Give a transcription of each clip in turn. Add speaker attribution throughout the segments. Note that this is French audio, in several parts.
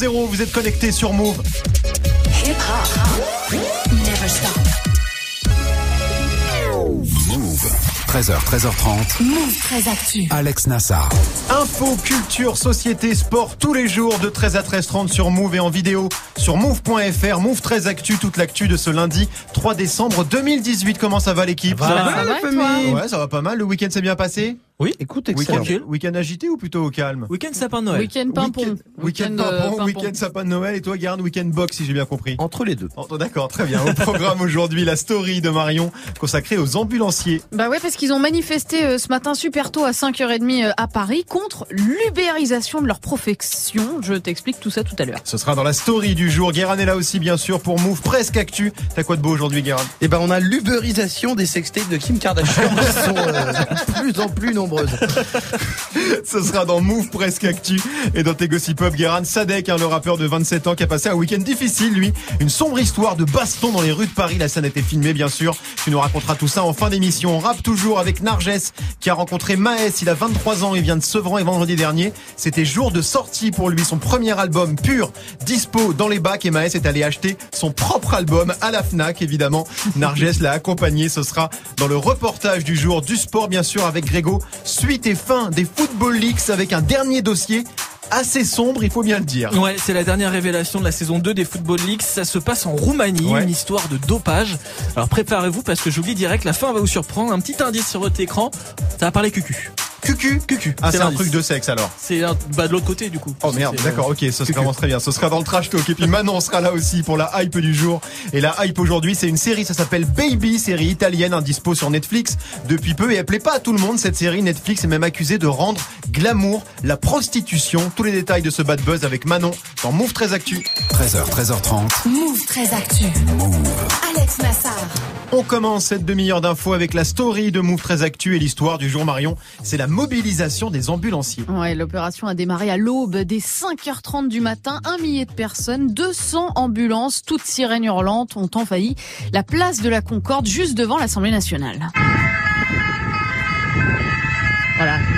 Speaker 1: 2.0, vous êtes connectés sur Move.
Speaker 2: Hip hop. Never stop.
Speaker 3: Move. 13h, 13h30.
Speaker 2: Move très actu.
Speaker 3: Alex Nassar.
Speaker 1: Info, culture, société, sport tous les jours de 13 à 13h30 sur Move et en vidéo sur move.fr. Move 13 Actu, toute l'actu de ce lundi 3 décembre 2018. Comment ça va l'équipe
Speaker 4: Ça va, la famille
Speaker 1: Ouais, ça va pas mal. Le week-end s'est bien passé
Speaker 4: Oui, écoute,
Speaker 1: Week-end
Speaker 4: excellent.
Speaker 1: week-end agité ou plutôt au calme
Speaker 4: Week-end sapin de Noël.
Speaker 5: Week-end pimpon.
Speaker 1: Week-end week-end
Speaker 5: euh,
Speaker 1: pimpon, week-end sapin de Noël et toi Garde, week-end box si j'ai bien compris.
Speaker 4: Entre les deux.
Speaker 1: D'accord, très bien. Au programme aujourd'hui, la story de Marion consacrée aux ambulanciers.
Speaker 5: Bah ouais, parce qu'ils ont manifesté euh, ce matin super tôt à 5h30 euh, à Paris contre l'ubérisation de leur profession. Je t'explique tout ça tout à l'heure.
Speaker 1: Ce sera dans la story du jour. Guérin est là aussi, bien sûr, pour Move Presque Actu. T'as quoi de beau aujourd'hui, Guérin?
Speaker 6: Eh ben, on a l'uberisation des sextapes de Kim Kardashian qui sont euh, de plus en plus nombreuses.
Speaker 1: Ce sera dans Move Presque Actu et dans tes Gossip Guérin Sadek, hein, le rappeur de 27 ans qui a passé un week-end difficile, lui. Une sombre histoire de baston dans les rues de Paris. La scène a été filmée, bien sûr. Tu nous raconteras tout ça en fin d'émission. On rappe toujours avec Narges qui a rencontré Maes. Il a 23 ans. Il vient de Sevran et vendredi dernier. C'était jour de sortie pour lui. Son premier album pur, dispo dans les bacs et Maes est allé acheter son propre album à la FNAC, évidemment. Narges l'a accompagné. Ce sera dans le reportage du jour du sport, bien sûr, avec Grégo. Suite et fin des Football Leaks avec un dernier dossier assez sombre, il faut bien le dire.
Speaker 4: Ouais, c'est la dernière révélation de la saison 2 des Football Leagues. Ça se passe en Roumanie,
Speaker 1: Ouais.
Speaker 4: une histoire de dopage. Alors préparez-vous parce que j'oublie direct, la fin va vous surprendre. Un petit indice sur votre écran, ça va parler cucu.
Speaker 1: Cucu
Speaker 4: Cucu.
Speaker 1: Ah, c'est un truc de sexe alors.
Speaker 4: C'est un- bah, de l'autre côté du coup.
Speaker 1: Oh merde,
Speaker 4: C'est-
Speaker 1: d'accord, ok, ce
Speaker 4: Cucu.
Speaker 1: sera vraiment très bien. Ce sera dans le trash talk. Et puis Manon sera là aussi pour la hype du jour. Et la hype aujourd'hui, c'est une série, ça s'appelle Baby, série italienne, un dispo sur Netflix depuis peu. Et elle plaît pas à tout le monde, cette série. Netflix est même accusée de rendre glamour la prostitution. Tous les détails de ce bad buzz avec Manon dans Move 13 Actu.
Speaker 3: 13h, 13h30.
Speaker 2: Move très actu. Alex Nassar.
Speaker 1: On commence cette demi-heure d'infos avec la story de Move 13 Actu et l'histoire du jour Marion. C'est la mobilisation des ambulanciers.
Speaker 5: Ouais, l'opération a démarré à l'aube dès 5h30 du matin. Un millier de personnes, 200 ambulances, toutes sirènes hurlantes ont envahi la place de la Concorde juste devant l'Assemblée nationale.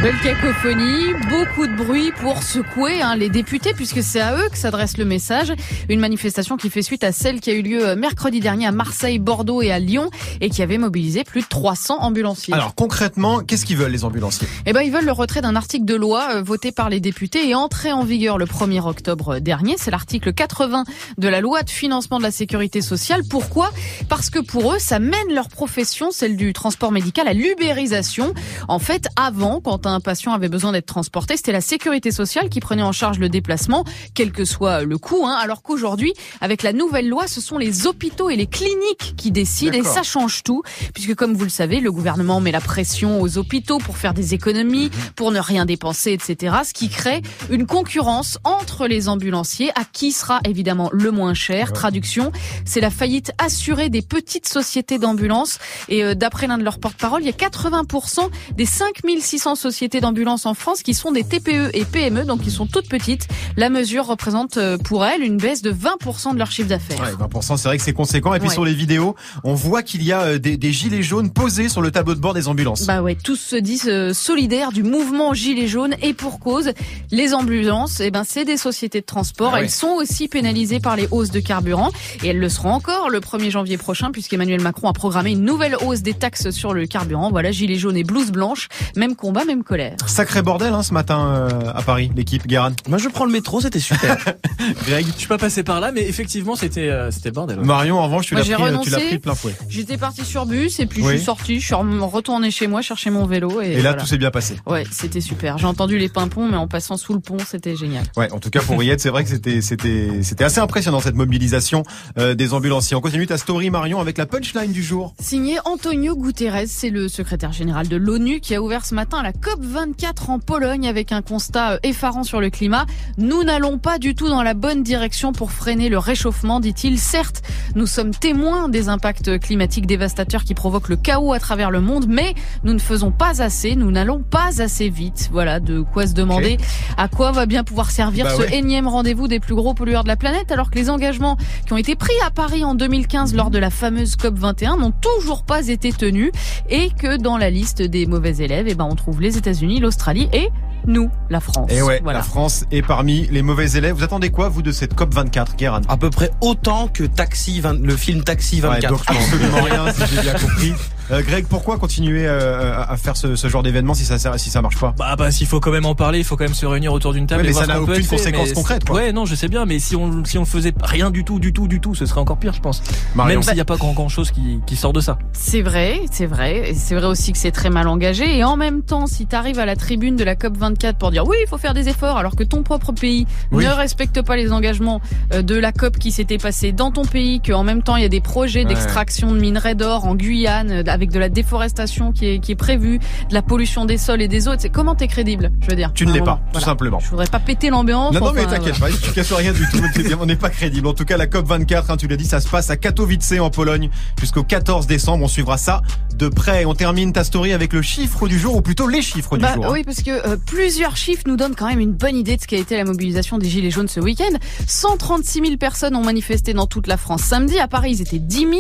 Speaker 5: Belle cacophonie, beaucoup de bruit pour secouer hein, les députés puisque c'est à eux que s'adresse le message. Une manifestation qui fait suite à celle qui a eu lieu euh, mercredi dernier à Marseille, Bordeaux et à Lyon et qui avait mobilisé plus de 300 ambulanciers.
Speaker 1: Alors concrètement, qu'est-ce qu'ils veulent les ambulanciers?
Speaker 5: Eh ben, ils veulent le retrait d'un article de loi euh, voté par les députés et entré en vigueur le 1er octobre dernier. C'est l'article 80 de la loi de financement de la sécurité sociale. Pourquoi? Parce que pour eux, ça mène leur profession, celle du transport médical, à l'ubérisation. En fait, avant, quand un patient avait besoin d'être transporté, c'était la sécurité sociale qui prenait en charge le déplacement, quel que soit le coût. Hein, alors qu'aujourd'hui, avec la nouvelle loi, ce sont les hôpitaux et les cliniques qui décident et ça change tout, puisque comme vous le savez, le gouvernement met la pression aux hôpitaux pour faire des économies, pour ne rien dépenser, etc. Ce qui crée une concurrence entre les ambulanciers, à qui sera évidemment le moins cher. Traduction, c'est la faillite assurée des petites sociétés d'ambulance. Et euh, d'après l'un de leurs porte-parole, il y a 80% des 5600 sociétés d'ambulance en France qui sont des TPE et PME, donc qui sont toutes petites. La mesure représente euh, pour elles une baisse de 20% de leur chiffre d'affaires.
Speaker 1: Ouais, 20%, c'est vrai que c'est conséquent. Et puis
Speaker 5: Ouais.
Speaker 1: sur les vidéos, on voit qu'il y a euh, des, des gilets jaunes posés sur le tableau de bord des ambulances.
Speaker 5: Bah ouais, tous se disent euh, solidaires du mouvement Gilets jaunes et pour cause, les ambulances, eh ben c'est des sociétés de transport.
Speaker 1: Ah ouais.
Speaker 5: Elles sont aussi pénalisées par les hausses de carburant et elles le seront encore le 1er janvier prochain puisqu'Emmanuel Macron a programmé une nouvelle hausse des taxes sur le carburant. Voilà, Gilets jaunes et blouse blanche, même combat, même colère.
Speaker 1: Sacré bordel hein, ce matin euh, à Paris, l'équipe Guérin.
Speaker 6: Moi, je prends le métro, c'était super.
Speaker 1: Greg,
Speaker 4: Je suis pas passé par là, mais effectivement c'était euh, c'était bordel. ouais.
Speaker 1: Marion, en revanche, tu l'as pris, euh, tu l'as pris plein fouet.
Speaker 5: J'étais partie sur bus et puis
Speaker 1: Oui.
Speaker 5: je suis sortie, je suis retournée chez moi chercher mon vélo et,
Speaker 1: Et, là,
Speaker 5: voilà.
Speaker 1: tout s'est bien passé.
Speaker 5: Ouais, c'était super. J'ai entendu les pimpons, mais en passant sous le pont, c'était génial.
Speaker 1: Ouais, en tout cas pour être, c'est vrai que c'était c'était c'était assez impressionnant cette mobilisation euh, des ambulanciers. On continue ta story Marion avec la punchline du jour.
Speaker 5: Signé Antonio Guterres, c'est le secrétaire général de l'ONU qui a ouvert ce matin la COP 24 en Pologne avec un constat euh, effarant sur le climat. Nous n'allons pas du tout dans la bonne direction pour freiner le réchauffement, dit-il. Certes, nous sommes témoins des impacts climatiques dévastateurs qui provoquent le chaos à travers le monde, mais nous ne faisons pas assez, nous n'allons pas assez vite. Voilà de quoi se demander à quoi va bien pouvoir servir
Speaker 1: Bah
Speaker 5: ce
Speaker 1: ouais.
Speaker 5: énième rendez-vous des plus gros pollueurs de la planète alors que les engagements qui ont été pris à Paris en 2015 lors de la fameuse COP 21 n'ont toujours pas été tenus et que dans la liste des mauvais élèves, eh ben, on trouve les États-Unis, l'Australie et nous, la France.
Speaker 1: Et ouais,
Speaker 5: voilà.
Speaker 1: la France est parmi les mauvais élèves. Vous attendez quoi, vous, de cette COP 24, Guérin?
Speaker 6: À peu près autant que Taxi 20 le film Taxi 24.
Speaker 1: Ouais, donc absolument rien, si j'ai bien compris. Euh, Greg, pourquoi continuer euh, à faire ce, ce genre d'événement si ça si ça marche pas?
Speaker 4: Bah, bah, s'il faut quand même en parler, il faut quand même se réunir autour d'une table.
Speaker 1: Ouais, mais
Speaker 4: et
Speaker 1: ça n'a aucune
Speaker 4: fait,
Speaker 1: conséquence concrète, quoi.
Speaker 4: Ouais, non, je sais bien, mais si on si on faisait rien du tout, du tout, du tout, ce serait encore pire, je pense.
Speaker 1: Marion.
Speaker 4: Même s'il n'y a pas grand, grand chose qui, qui sort de ça.
Speaker 5: C'est vrai, c'est vrai. Et c'est vrai aussi que c'est très mal engagé. Et en même temps, si tu arrives à la tribune de la COP 24 pour dire oui, il faut faire des efforts, alors que ton propre pays
Speaker 1: Oui.
Speaker 5: ne respecte pas les engagements euh, de la COP qui s'était passée dans ton pays, qu'en même temps il y a des projets
Speaker 1: Ouais.
Speaker 5: d'extraction de minerais d'or en Guyane, euh, avec de la déforestation qui est, qui est prévue, de la pollution des sols et des eaux. C'est comment t'es crédible, je veux dire.
Speaker 1: Tu ne l'es pas, tout
Speaker 5: Voilà.
Speaker 1: simplement.
Speaker 5: Je voudrais pas péter l'ambiance.
Speaker 1: Non, non, mais t'inquiète pas, tu casses rien du tout. on n'est pas crédible. En tout cas, la COP 24, hein, tu l'as dit, ça se passe à Katowice en Pologne jusqu'au 14 décembre. On suivra ça de près. On termine ta story avec le chiffre du jour, ou plutôt les chiffres du
Speaker 5: Bah,
Speaker 1: jour. hein.
Speaker 5: oui, parce que euh, plusieurs chiffres nous donnent quand même une bonne idée de ce qu'a été la mobilisation des Gilets jaunes ce week-end. 136 000 personnes ont manifesté dans toute la France samedi. À Paris, ils étaient 10 000.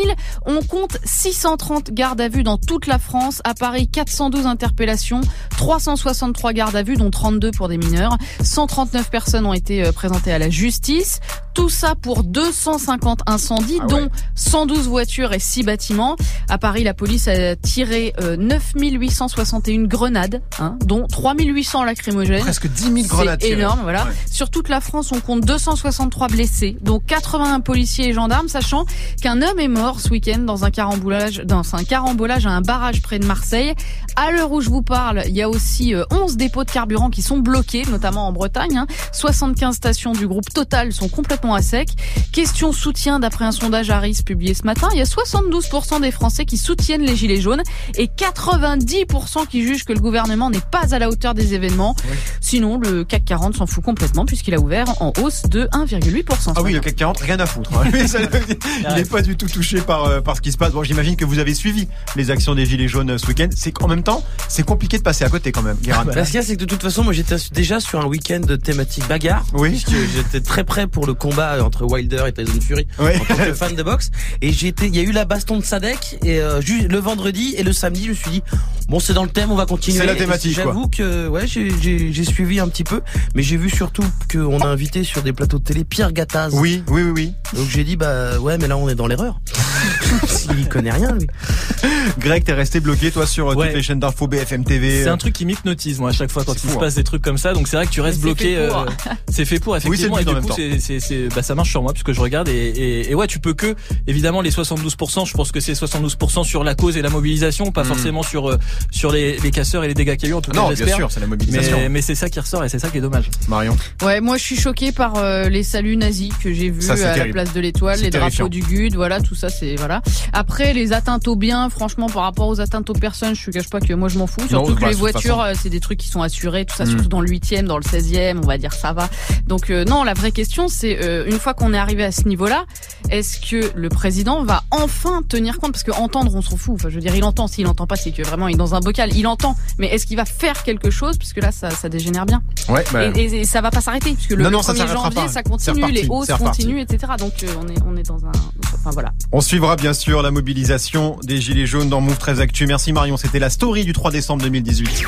Speaker 5: On compte 630 gardes à vue dans toute la France. À Paris, 412 interpellations, 363 gardes à vue, dont 32 pour des mineurs. 139 personnes ont été euh, présentées à la justice. Tout ça pour 250 incendies,
Speaker 1: Ah ouais.
Speaker 5: dont 112 voitures et 6 bâtiments. À Paris, la police a tiré euh, 9861 grenades, hein, dont 3800 lacrymogènes.
Speaker 1: Presque 10 000 grenades.
Speaker 5: C'est énorme, voilà.
Speaker 1: Ouais.
Speaker 5: Sur toute la France, on compte 263 blessés, dont 81 policiers et gendarmes, sachant qu'un homme est mort ce week-end dans un carambolage, dans un carambolage à un barrage près de Marseille. À l'heure où je vous parle, il y a aussi euh, 11 dépôts de carburant qui sont bloqués, notamment en Bretagne. hein. 75 stations du groupe Total sont complètement à sec. Question soutien d'après un sondage Harris publié ce matin, il y a 72% des Français qui soutiennent les gilets jaunes et 90% qui jugent que le gouvernement n'est pas à la hauteur des événements. Sinon, le CAC 40 s'en fout complètement puisqu'il a ouvert en hausse de 1,8%.
Speaker 1: Ah oui, le CAC 40, rien à foutre. hein. Il n'est pas du tout touché par, euh, par ce qui se passe. Bon, j'imagine que vous avez suivi les actions des Gilets jaunes ce week-end. C'est qu'en même temps, c'est compliqué de passer à côté quand même, Guérin.
Speaker 6: Bah, ce qu'il y a, c'est que de toute façon, moi j'étais déjà sur un week-end de thématique bagarre.
Speaker 1: Oui.
Speaker 6: Puisque j'étais très prêt pour le combat entre Wilder et Tyson Fury.
Speaker 1: Ouais.
Speaker 6: En tant que fan de boxe. Et j'ai été, il y a eu la baston de Sadek, et euh, le vendredi et le samedi, je me suis dit, bon, c'est dans le thème, on va continuer.
Speaker 1: C'est la thématique,
Speaker 6: J'avoue que, ouais, j'ai suivi un petit peu, mais j'ai vu surtout qu'on a invité sur des plateaux de télé Pierre Gattaz.
Speaker 1: Oui, oui, oui, oui.
Speaker 6: Donc j'ai dit, bah, ouais, mais là, on est dans l'erreur. Il connaît rien, lui.
Speaker 1: Greg, t'es resté bloqué, toi, sur euh,
Speaker 4: Ouais.
Speaker 1: toutes les chaînes d'infos BFM TV.
Speaker 4: C'est
Speaker 1: euh,
Speaker 4: un truc qui m'hypnotise moi à chaque fois quand
Speaker 1: C'est
Speaker 4: il
Speaker 1: fou,
Speaker 4: se passe des trucs comme ça. Donc c'est vrai que tu restes
Speaker 5: c'est
Speaker 4: bloqué.
Speaker 5: fait pour.
Speaker 4: euh, c'est fait pour effectivement.
Speaker 1: c'est le but
Speaker 4: et du
Speaker 1: même
Speaker 4: coup, c'est, c'est, c'est- bah, ça marche sur moi puisque je regarde et, et, et ouais, tu peux que évidemment les 72%. Je pense que c'est 72% sur la cause et la mobilisation, pas
Speaker 1: Mm.
Speaker 4: forcément sur euh, sur les, les casseurs et les dégâts qu'il y a eu. En tout cas,
Speaker 1: Non, bien sûr, c'est la mobilisation.
Speaker 4: Mais, mais c'est ça qui ressort et c'est ça qui est dommage.
Speaker 1: Marion.
Speaker 5: Ouais, moi je suis choquée par euh, les saluts nazis que j'ai vus
Speaker 1: c'est
Speaker 5: à la place de l'Étoile,
Speaker 1: C'est
Speaker 5: les
Speaker 1: terrifiant.
Speaker 5: drapeaux du GUD, voilà, tout ça c'est voilà. Après les atteintes au bien, franchement par rapport aux atteintes aux personnes, je te cache pas que moi je m'en fous. Surtout
Speaker 1: Non,
Speaker 5: que
Speaker 1: bah,
Speaker 5: les voitures, euh, c'est des trucs qui sont assurés, tout ça,
Speaker 1: Mm.
Speaker 5: surtout dans le 8e, dans le 16e, on va dire ça va. Donc euh, non, la vraie question c'est euh, une fois qu'on est arrivé à ce niveau-là, est-ce que le président va enfin tenir compte? Parce que entendre on s'en fout. Enfin, je veux dire, il entend. S'il entend pas, c'est que vraiment il est dans un bocal. Il entend, mais est-ce qu'il va faire quelque chose? Parce que là ça, ça dégénère bien.
Speaker 1: Ouais, bah,
Speaker 5: Et, et- et ça va pas s'arrêter puisque le,
Speaker 1: Non, non, ça
Speaker 5: 1er
Speaker 1: s'arrêtera
Speaker 5: janvier
Speaker 1: pas.
Speaker 5: ça continue,
Speaker 1: reparti,
Speaker 5: les hausses continuent, etc. Donc euh, on est on est dans un enfin voilà.
Speaker 1: on suivra bien sûr la mobilisation des Gilets jaunes dans Move 13 Actu. Merci Marion, c'était la story du 3 décembre 2018.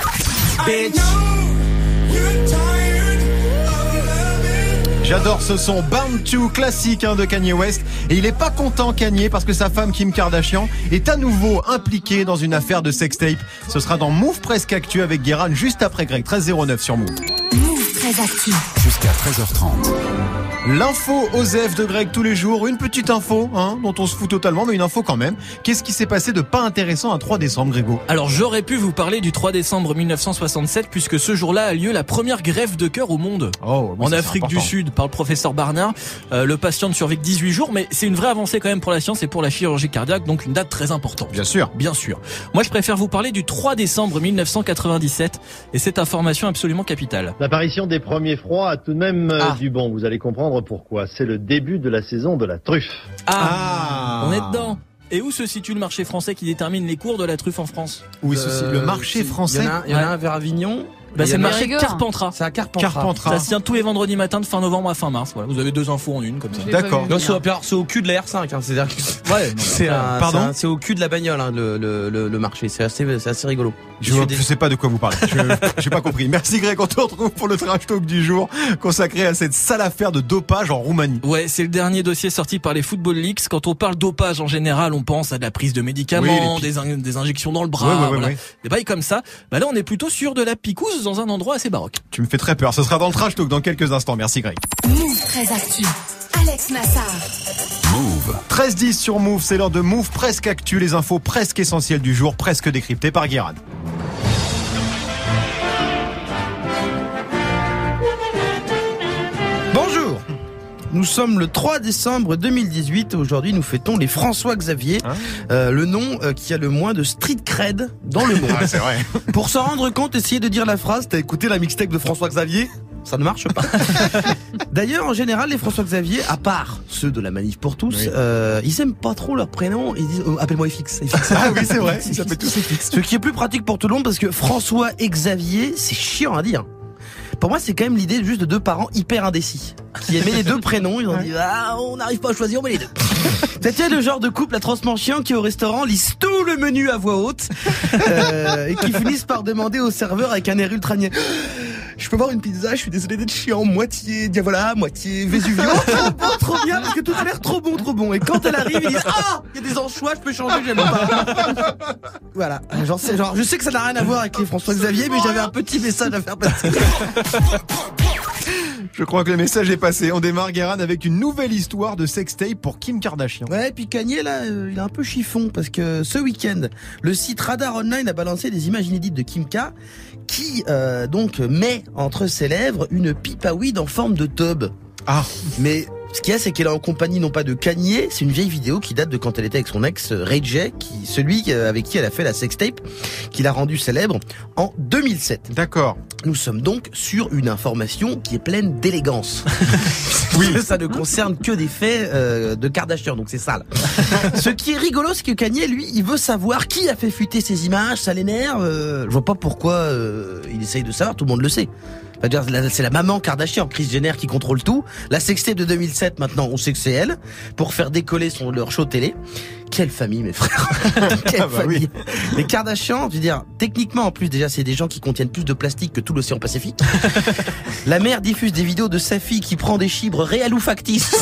Speaker 1: J'adore ce son Bound to classique hein, de Kanye West et il est pas content Kanye parce que sa femme Kim Kardashian est à nouveau impliquée dans une affaire de sextape. Ce sera dans Move Presque Actu avec Guérin juste après Greg 1309 sur Move.
Speaker 2: Move très actu.
Speaker 3: Jusqu'à 13h30.
Speaker 1: L'info Osef de Greg tous les jours, une petite info hein, dont on se fout totalement mais une info quand même. Qu'est-ce qui s'est passé de pas intéressant un 3 décembre Grégo?
Speaker 4: Alors j'aurais pu vous parler du 3 décembre 1967 puisque ce jour-là a lieu la première greffe de cœur au monde.
Speaker 1: Oh,
Speaker 4: en Afrique du. Sud par le professeur Barnard. Euh, le patient ne survit que 18 jours, mais c'est une vraie avancée quand même pour la science et pour la chirurgie cardiaque, donc une date très importante.
Speaker 1: Bien sûr.
Speaker 4: Bien sûr. Moi, je préfère vous parler du 3 décembre 1997 et cette information absolument capitale.
Speaker 7: L'apparition des premiers froids a tout de même euh,
Speaker 4: Ah.
Speaker 7: du bon. Vous allez comprendre pourquoi. C'est le début de la saison de la truffe.
Speaker 1: Ah.
Speaker 4: on est dedans. Et où se situe le marché français qui détermine les cours de la truffe en France?
Speaker 1: Oui, ceci, le
Speaker 6: Euh,
Speaker 1: marché
Speaker 6: c'est-
Speaker 1: français.
Speaker 6: Il y en a, un- il y en a
Speaker 4: Ouais.
Speaker 6: un vers Avignon.
Speaker 4: Bah, c'est le marché. Carpentras.
Speaker 6: C'est à Carpentras.
Speaker 1: Carpentras.
Speaker 4: Ça se tient tous les vendredis matins de fin novembre à fin mars. Voilà, vous avez deux infos en une comme ça.
Speaker 1: D'accord.
Speaker 6: Non, c'est au, cul de la R5. Hein, c'est-à-dire que
Speaker 4: Ouais,
Speaker 6: c'est
Speaker 1: Pardon
Speaker 6: c'est au cul de la bagnole hein, le, le, le, le marché. C'est assez, c'est assez rigolo.
Speaker 1: Je,
Speaker 6: suis
Speaker 1: vois-
Speaker 6: des-
Speaker 1: je sais pas de quoi vous parlez. Je j'ai pas compris. Merci Greg. On te retrouve pour le trash talk du jour consacré à cette sale affaire de dopage en Roumanie.
Speaker 4: Ouais, c'est le dernier dossier sorti par les Football Leaks. Quand on parle dopage en général, on pense à de la prise de médicaments,
Speaker 1: Oui,
Speaker 4: des, in- des injections dans le bras,
Speaker 1: Ouais, ouais, ouais,
Speaker 4: voilà.
Speaker 1: ouais.
Speaker 4: des bails comme ça. Bah là, on est plutôt sur de la picouse dans un endroit assez baroque.
Speaker 1: Tu me fais très peur. Ce sera dans le trash talk dans quelques instants. Merci Greg.
Speaker 2: Move très actu. Alex Nassar.
Speaker 3: Move.
Speaker 1: 13-10 sur Move, c'est l'heure de Move presque actu, les infos presque essentielles du jour, presque décryptées par Guéran.
Speaker 6: Nous sommes le 3 décembre 2018 et aujourd'hui nous fêtons les François Xavier,
Speaker 1: Hein
Speaker 6: euh, le nom euh, qui a le moins de street cred dans le monde.
Speaker 1: c'est vrai.
Speaker 6: Pour s'en rendre compte, essayez de dire la phrase T'as écouté la mixtape de François Xavier ça ne marche pas. D'ailleurs, en général, les François Xavier, à part ceux de la manif pour tous,
Speaker 1: Oui.
Speaker 6: euh, ils aiment pas trop leur prénom. Ils disent appelle-moi FX. FX.
Speaker 1: Ah oui, c'est vrai. Ça fait tous fixes.
Speaker 6: Ce qui est plus pratique pour tout le monde parce que François Xavier, c'est chiant à dire. Pour moi, c'est quand même l'idée juste de deux parents hyper indécis qui aimaient les deux prénoms. Ils ont dit ah, on n'arrive pas à choisir, on met les deux. C'était le genre de couple atrocement chiant qui au restaurant lisent tout le menu à voix haute euh, et qui finissent par demander au serveur avec un air ultra niais. Je peux voir une pizza, je suis désolé d'être chiant, moitié Diavola, moitié Vesuvio. Trop bon, trop bien, parce que tout a l'air trop bon, trop bon. Et quand elle arrive, ils disent Ah, il y a des anchois, je peux changer, j'aime pas. Voilà, genre, c'est genre, je sais que ça n'a rien à voir avec les François Xavier, mais j'avais un petit message à faire passer.
Speaker 1: Je crois que le message est passé. On démarre Guéran avec une nouvelle histoire de sextape pour Kim Kardashian.
Speaker 6: Ouais, et puis Kanye, là, euh, il est un peu chiffon, parce que ce week-end, le site Radar Online a balancé des images inédites de Kim K, qui, euh, donc, met entre ses lèvres une pipe à weed en forme de tub.
Speaker 1: Ah,
Speaker 6: Mais ce qu'il y a, c'est qu'elle est en compagnie non pas de Kanye, c'est une vieille vidéo qui date de quand elle était avec son ex euh, Ray J, qui, celui euh, avec qui elle a fait la sextape, qui l'a rendu célèbre en 2007.
Speaker 1: d'accord.
Speaker 6: Nous sommes donc sur une information qui est pleine d'élégance.
Speaker 1: Oui.
Speaker 6: ça ne concerne que des faits euh, de Kardashian, donc c'est sale. Ce qui est rigolo, c'est que Kanye, lui, il veut savoir qui a fait fuiter ces images, ça l'énerve. euh, je vois pas pourquoi euh, il essaye de savoir, tout le monde le sait. C'est la maman Kardashian, Kris Jenner, qui contrôle tout. La sextape de 2007, maintenant, on sait que c'est elle, pour faire décoller son, leur show télé. Quelle famille, mes frères Quelle
Speaker 1: Ah bah
Speaker 6: famille Les Kardashian, je veux dire, techniquement, en plus, déjà, c'est des gens qui contiennent plus de plastique que tout l'océan Pacifique. La mère diffuse des vidéos de sa fille qui prend des chibres réels ou factices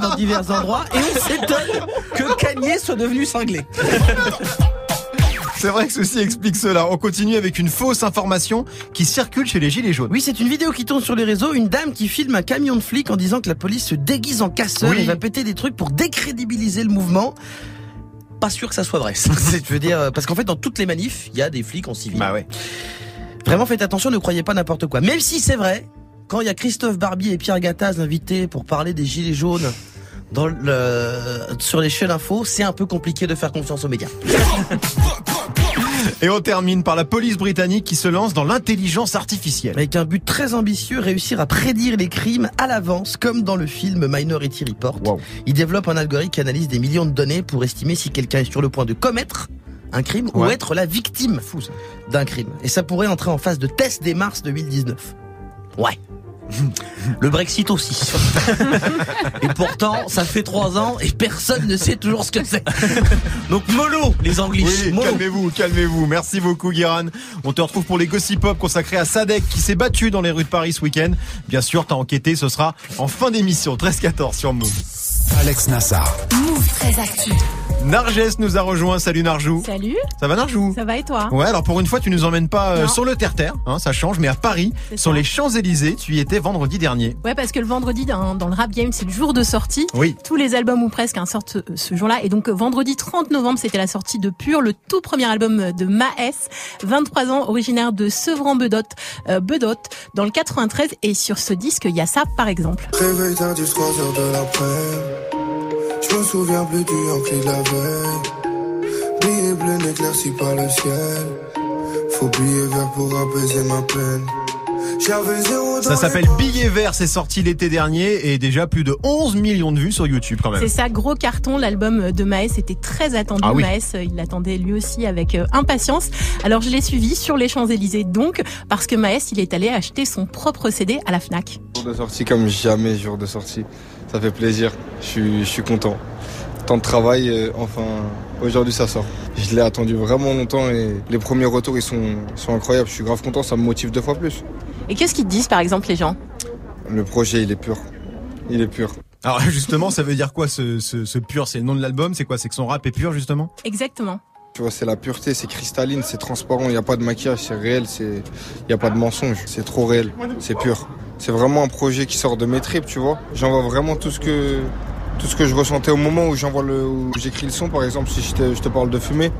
Speaker 6: dans divers endroits et on s'étonne que Kanye soit devenu cinglé.
Speaker 1: C'est vrai que ceci explique cela. On continue avec une fausse information qui circule chez les Gilets jaunes.
Speaker 6: Oui, c'est une vidéo qui tourne sur les réseaux, une dame qui filme un camion de flics en disant que la police se déguise en casseur
Speaker 1: Oui.
Speaker 6: et va péter des trucs pour décrédibiliser le mouvement. Pas sûr que ça soit vrai. Je veux dire, parce qu'en fait, dans toutes les manifs, il y a des flics en civil.
Speaker 1: Bah ouais.
Speaker 6: Vraiment, faites attention, ne croyez pas n'importe quoi. Même si c'est vrai, quand il y a Christophe Barbier et Pierre Gattaz invités pour parler des gilets jaunes dans le, sur les chaînes info, c'est un peu compliqué de faire confiance aux médias.
Speaker 1: Et on termine par la police britannique qui se lance dans l'intelligence artificielle.
Speaker 6: Avec un but très ambitieux, réussir à prédire les crimes à l'avance, comme dans le film Minority Report.
Speaker 1: Wow.
Speaker 6: Il développe un algorithme qui analyse des millions de données pour estimer si quelqu'un est sur le point de commettre un crime ou être la victime d'un crime. Et ça pourrait entrer en phase de test dès mars 2019. Ouais. Le Brexit aussi. et pourtant, ça fait trois ans et personne ne sait toujours ce que c'est. Donc mollo, les Anglais.
Speaker 1: Oui, calmez-vous, calmez-vous. Merci beaucoup, Guiran. On te retrouve pour les Gossip Pop consacrés à Sadek qui s'est battu dans les rues de Paris ce week-end. Bien sûr, t'as enquêté, ce sera en fin d'émission, 13-14 sur Move.
Speaker 3: Alex Nassar.
Speaker 2: Move très actu.
Speaker 1: Narges nous a rejoint. Salut Narjou.
Speaker 8: Salut,
Speaker 1: Ça va Narjou
Speaker 8: ça va et toi?
Speaker 1: Ouais, alors pour une fois, tu nous emmènes pas euh, sur le terre-terre, hein, ça change, mais à Paris, sur
Speaker 8: ça.
Speaker 1: les Champs-Élysées, tu y étais vendredi dernier.
Speaker 8: Ouais, parce que le vendredi dans, dans le rap game, c'est le jour de sortie.
Speaker 1: Oui.
Speaker 8: Tous les albums ou presque hein, sortent euh, ce jour-là. Et donc euh, vendredi 30 novembre, c'était la sortie de Pur, le tout premier album de Maes, 23 ans, originaire de Sevran-Bedot, euh, Bedot, dans le 93. Et sur ce disque, il y a ça par exemple.
Speaker 9: Réveil Je me souviens plus du Yankee de la veille. Billet bleu n'éclairci par le ciel. Faut billet vert pour apaiser ma peine. J'avais zéro dans
Speaker 1: Ça s'appelle Billet Vert, c'est sorti l'été dernier et déjà plus de 11 millions de vues sur YouTube quand même.
Speaker 8: C'est ça, gros carton. L'album de Maës était très attendu.
Speaker 1: Ah oui.
Speaker 8: Maës, euh, il l'attendait lui aussi avec euh, impatience. Alors je l'ai suivi sur les Champs-Élysées donc, parce que Maës, il est allé acheter son propre CD à la FNAC.
Speaker 10: Jour de sortie comme jamais jour de sortie. Ça fait plaisir. Je suis, je suis content. Tant de travail, euh, enfin, aujourd'hui ça sort. Je l'ai attendu vraiment longtemps et les premiers retours ils sont, sont incroyables. Je suis grave content, ça me motive deux fois plus.
Speaker 8: Et qu'est-ce qu'ils te disent par exemple les gens?
Speaker 10: Le projet il est pur. Il est pur.
Speaker 1: Alors justement, ça veut dire quoi ce, ce, ce pur? C'est le nom de l'album? C'est quoi? C'est que son rap est pur justement?
Speaker 8: Exactement.
Speaker 10: Tu vois, c'est la pureté, c'est cristalline, c'est transparent, il n'y a pas de maquillage, c'est réel, il n'y a pas de mensonge, c'est trop réel, c'est pur. C'est vraiment un projet qui sort de mes tripes, tu vois. J'envoie vraiment tout ce que, tout ce que je ressentais au moment où j'envoie le, où j'écris le son, par exemple, si je te, je te parle de fumer.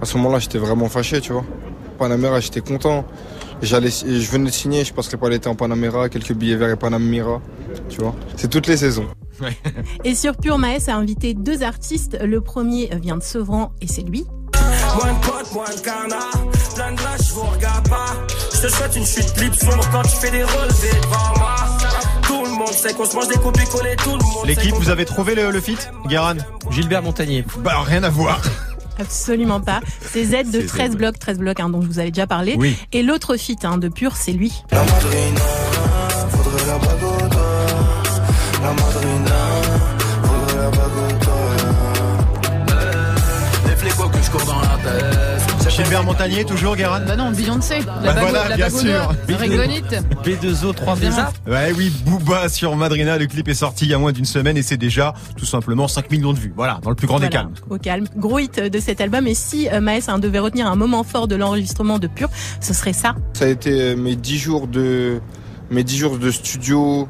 Speaker 10: À ce moment-là, j'étais vraiment fâché, tu vois. Panamera, j'étais content. J'allais, je venais de signer, je passerai pas l'été en Panamera, quelques billets verts et Panamera, tu vois. C'est toutes les saisons.
Speaker 8: Et sur Pure Maës a invité deux artistes. Le premier vient de Sevran et c'est lui.
Speaker 11: Moins de potes, moins de carnat. Plein de lâches, je vous regarde pas. Je te souhaite une chute libre sombre quand tu fais des relevés devant moi. Tout le monde sait qu'on se mange des copies-collées, tout le monde sait
Speaker 1: L'équipe, vous avez trouvé le, le feat Guéran
Speaker 4: Gilbert Montagnier.
Speaker 1: Bah rien à voir.
Speaker 8: Absolument pas. C'est Z de
Speaker 1: C'est
Speaker 8: 13
Speaker 1: Z.
Speaker 8: blocs, 13 blocs hein, dont je vous avais déjà parlé.
Speaker 1: Oui.
Speaker 8: Et l'autre feat hein, de Pure, c'est lui.
Speaker 9: La
Speaker 1: Gilbert Montagnier, toujours Guéran
Speaker 5: Bah non, Beyoncé.
Speaker 1: Bah
Speaker 5: La bago-
Speaker 1: voilà,
Speaker 5: la
Speaker 1: bien sûr.
Speaker 5: Régonite.
Speaker 4: B2O 3
Speaker 5: Évidemment.
Speaker 1: Ouais oui, Booba sur Madrina, le clip est sorti il y a moins d'une semaine et c'est déjà tout simplement 5 millions de vues. Voilà, dans le plus grand des calmes.
Speaker 8: Au calme. Gros hit de cet album. Et si euh, Maës hein, devait retenir un moment fort de l'enregistrement de Pure, ce serait ça.
Speaker 10: Ça a été euh, mes 10 jours de, mes 10 jours de studio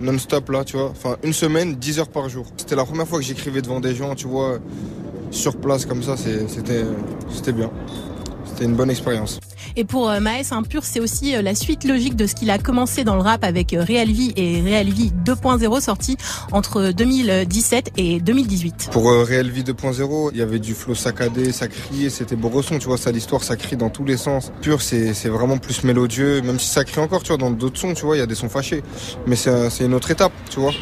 Speaker 10: non-stop là, tu vois. Enfin, une semaine, 10 heures par jour. C'était la première fois que j'écrivais devant des gens, tu vois, sur place comme ça, c'était, bien. C'était une bonne expérience.
Speaker 8: Et pour euh, Maës, un Pure, c'est aussi euh, la suite logique de ce qu'il a commencé dans le rap avec euh, Real Vie et Real Vie 2.0 sorti entre 2017 et 2018.
Speaker 10: Pour Real Vie 2.0, il y avait du flow saccadé, ça criait, c'était Boresson, tu vois, ça l'histoire, ça crie dans tous les sens. Pur, c'est vraiment plus mélodieux, même si ça crie encore, tu vois, dans d'autres sons, tu vois, il y a des sons fâchés. Mais c'est une autre étape, tu vois.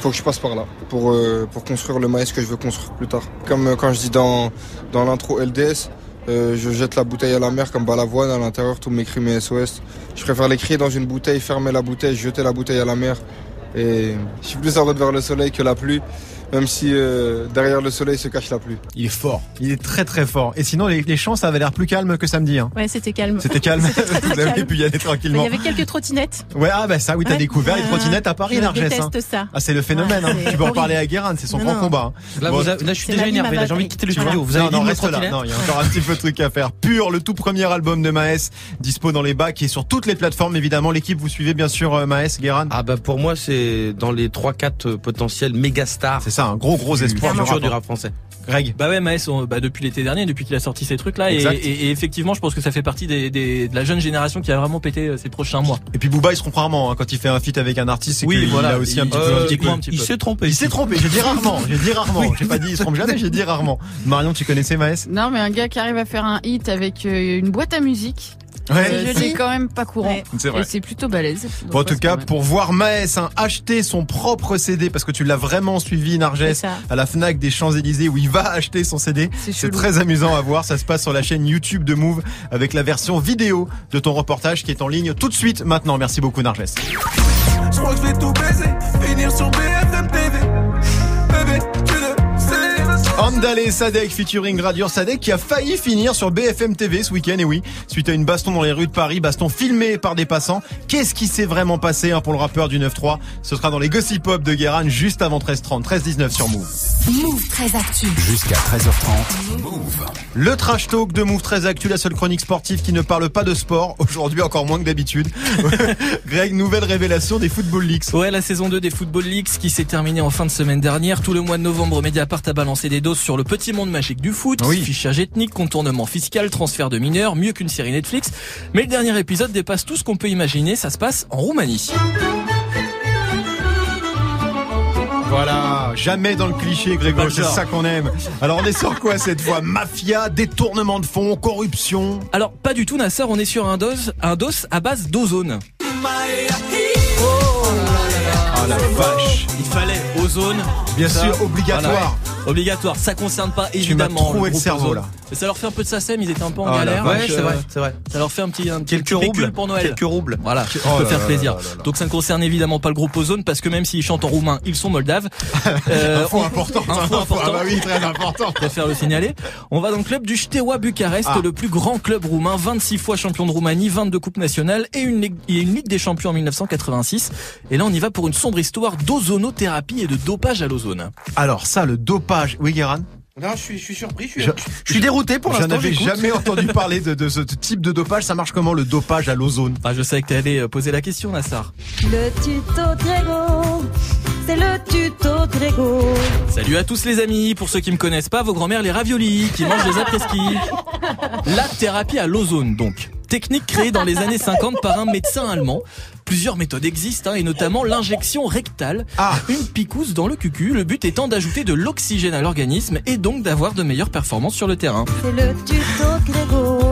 Speaker 10: Faut que je passe par là pour, euh, pour construire le maïs que je veux construire plus tard. Comme euh, quand je dis dans, dans l'intro LDS, euh, je jette la bouteille à la mer comme balavoine à l'intérieur, tous mes cris, mes SOS. Je préfère les crier dans une bouteille, fermer la bouteille, jeter la bouteille à la mer. Et je suis plus en route vers le soleil que la pluie, même si euh, derrière le soleil se cache la pluie.
Speaker 1: Il est fort, il est très très fort. Et sinon les, les chants ça avait l'air plus calme que samedi. Hein.
Speaker 8: Ouais, c'était calme.
Speaker 1: C'était calme, vous avez
Speaker 8: calme.
Speaker 1: pu y aller
Speaker 8: Il
Speaker 1: tranquillement.
Speaker 8: y avait quelques trottinettes.
Speaker 1: Ouais ah bah ça oui t'as
Speaker 8: Ouais.
Speaker 1: découvert les
Speaker 8: Ah,
Speaker 1: trottinettes à Paris
Speaker 8: je
Speaker 1: Narges. hein.
Speaker 8: ça.
Speaker 1: Ah c'est le phénomène,
Speaker 8: Ah,
Speaker 1: hein. tu peux en parler à Guérin, c'est son
Speaker 8: Non,
Speaker 1: grand
Speaker 8: non.
Speaker 1: combat. hein.
Speaker 4: Là,
Speaker 1: Bon,
Speaker 4: vous avez- là, je suis déjà énervé. Là, j'ai envie de quitter le studio. Vous avez
Speaker 1: non,
Speaker 4: dit
Speaker 1: non, reste là. Non, il y a encore un petit peu de trucs à faire. Pur, le tout premier album de Maes, dispo dans les bacs et sur toutes les plateformes évidemment. L'équipe, vous suivez bien sûr euh, Maes, Guérin.
Speaker 12: Ah bah pour moi c'est dans les 3-4 potentiels méga stars.
Speaker 1: C'est ça, un gros gros espoir du
Speaker 12: du rap français.
Speaker 1: Greg.
Speaker 4: Bah ouais, Maës, on- bah depuis l'été dernier, depuis qu'il a sorti ces trucs-là, et,
Speaker 1: Exact.
Speaker 4: et- et effectivement, je pense que ça fait partie des, des- de la jeune génération qui a vraiment pété euh, ces prochains mois.
Speaker 1: Et puis Booba, il se trompe rarement hein, quand il fait un feat avec un artiste. c'est
Speaker 4: Oui,
Speaker 1: qu'il
Speaker 4: voilà,
Speaker 1: a aussi un
Speaker 4: il-
Speaker 1: petit peu. un petit peu-
Speaker 4: un petit
Speaker 12: Il s'est trompé.
Speaker 1: Il s'est trompé. J'ai dit rarement. J'ai dit rarement. J'ai pas dit il se trompe jamais. J'ai dit rarement. Marion, tu connaissais Maes?
Speaker 5: Non, mais un gars qui arrive à faire un hit avec euh, une boîte à musique,
Speaker 1: Ouais.
Speaker 5: euh, c'est quand même pas courant.
Speaker 8: Ouais.
Speaker 1: C'est vrai.
Speaker 5: Et c'est plutôt balèze.
Speaker 1: Bon, en tout cas, pour voir Maes hein, acheter son propre CD, parce que tu l'as vraiment suivi, Narges, à la Fnac des Champs-Élysées, où il va acheter son CD.
Speaker 5: C'est
Speaker 1: très amusant à voir. Ça se passe sur la chaîne YouTube de Move, avec la version vidéo de ton reportage qui est en ligne tout de suite maintenant. Merci beaucoup, Narges.
Speaker 9: Je crois que je vais tout baiser, finir sur BFM
Speaker 1: Andale Sadek featuring Gradure Sadek qui a failli finir sur BFM TV ce week-end et oui, suite à une baston dans les rues de Paris, baston filmé par des passants. Qu'est-ce qui s'est vraiment passé hein, pour le rappeur du 9-3 Ce sera dans les Gossip Pop de Guérin juste avant 13h30, 13h19 sur Move.
Speaker 2: Move très actu.
Speaker 3: Jusqu'à 13h30. Move.
Speaker 1: Le trash talk de Move très actu, la seule chronique sportive qui ne parle pas de sport, aujourd'hui encore moins que d'habitude. Greg, nouvelle révélation des Football Leagues.
Speaker 4: Ouais, la saison 2 des Football Leagues qui s'est terminée en fin de semaine dernière. Tout le mois de novembre, Mediapart a balancé des doses sur le petit monde magique du foot.
Speaker 1: Oui.
Speaker 4: Fichage ethnique, contournement fiscal, transfert de mineurs, mieux qu'une série Netflix. Mais le dernier épisode dépasse tout ce qu'on peut imaginer. Ça se passe en Roumanie.
Speaker 1: Voilà, jamais dans le cliché, Grégo, c'est ça qu'on aime. Alors on est sur quoi cette fois? Mafia, détournement de fonds, corruption?
Speaker 4: Alors, pas du tout, Nasser. On est sur un dos, un dos à base d'ozone.
Speaker 1: La vache.
Speaker 4: Il fallait Ozone.
Speaker 1: Bien
Speaker 4: Ça,
Speaker 1: sûr, obligatoire.
Speaker 4: voilà. Obligatoire. Ça concerne pas évidemment.
Speaker 1: le cerveau,
Speaker 4: Ozone.
Speaker 1: là.
Speaker 4: Mais ça leur fait un peu de SACEM, ils étaient un peu en
Speaker 1: Oh la
Speaker 4: galère.
Speaker 12: Ouais, c'est vrai, c'est vrai.
Speaker 4: Ça leur fait un petit, un petit
Speaker 12: Quelques roubles.
Speaker 4: pour Noël.
Speaker 12: Quelques roubles.
Speaker 4: Voilà,
Speaker 1: Oh
Speaker 4: ça peut
Speaker 1: là
Speaker 4: faire plaisir.
Speaker 1: là là là.
Speaker 4: Donc ça ne concerne évidemment pas le groupe Ozone parce que même s'ils chantent en roumain, ils sont moldaves. Euh,
Speaker 1: Info
Speaker 4: on-
Speaker 1: important.
Speaker 4: Info important.
Speaker 1: Ah bah oui, très important.
Speaker 4: Je préfère le signaler. On va dans le club du Steaua Bucarest,
Speaker 1: Ah.
Speaker 4: le plus grand club roumain, 26 fois champion de Roumanie, 22 coupes nationales et une, ligue- et une Ligue des champions en 1986. Et là, on y va pour une sombre histoire d'ozonothérapie et de dopage à l'ozone.
Speaker 1: Alors ça, le dopage. Oui, Guérin?
Speaker 6: Non, je suis, je suis surpris, je suis,
Speaker 1: Je-
Speaker 6: je suis dérouté pour
Speaker 1: J'en
Speaker 6: l'instant.
Speaker 1: avais
Speaker 6: j'écoute.
Speaker 1: jamais entendu parler de, de ce type de dopage. Ça marche comment le dopage à l'ozone?
Speaker 4: Bah, je savais que tu allais poser la question, Nassar.
Speaker 13: Le tuto Grégo, c'est le tuto Grégo.
Speaker 4: Salut à tous les amis. Pour ceux qui me connaissent pas, vos grand-mères les raviolis, qui mangent des après-ski. La thérapie à l'ozone, donc. Technique créée dans les années 50 par un médecin allemand. Plusieurs méthodes existent, hein, et notamment l'injection rectale.
Speaker 1: Ah.
Speaker 4: Une picouse dans le cucu, le but étant d'ajouter de l'oxygène à l'organisme et donc d'avoir de meilleures performances sur le terrain.
Speaker 13: C'est le tuto Grégo.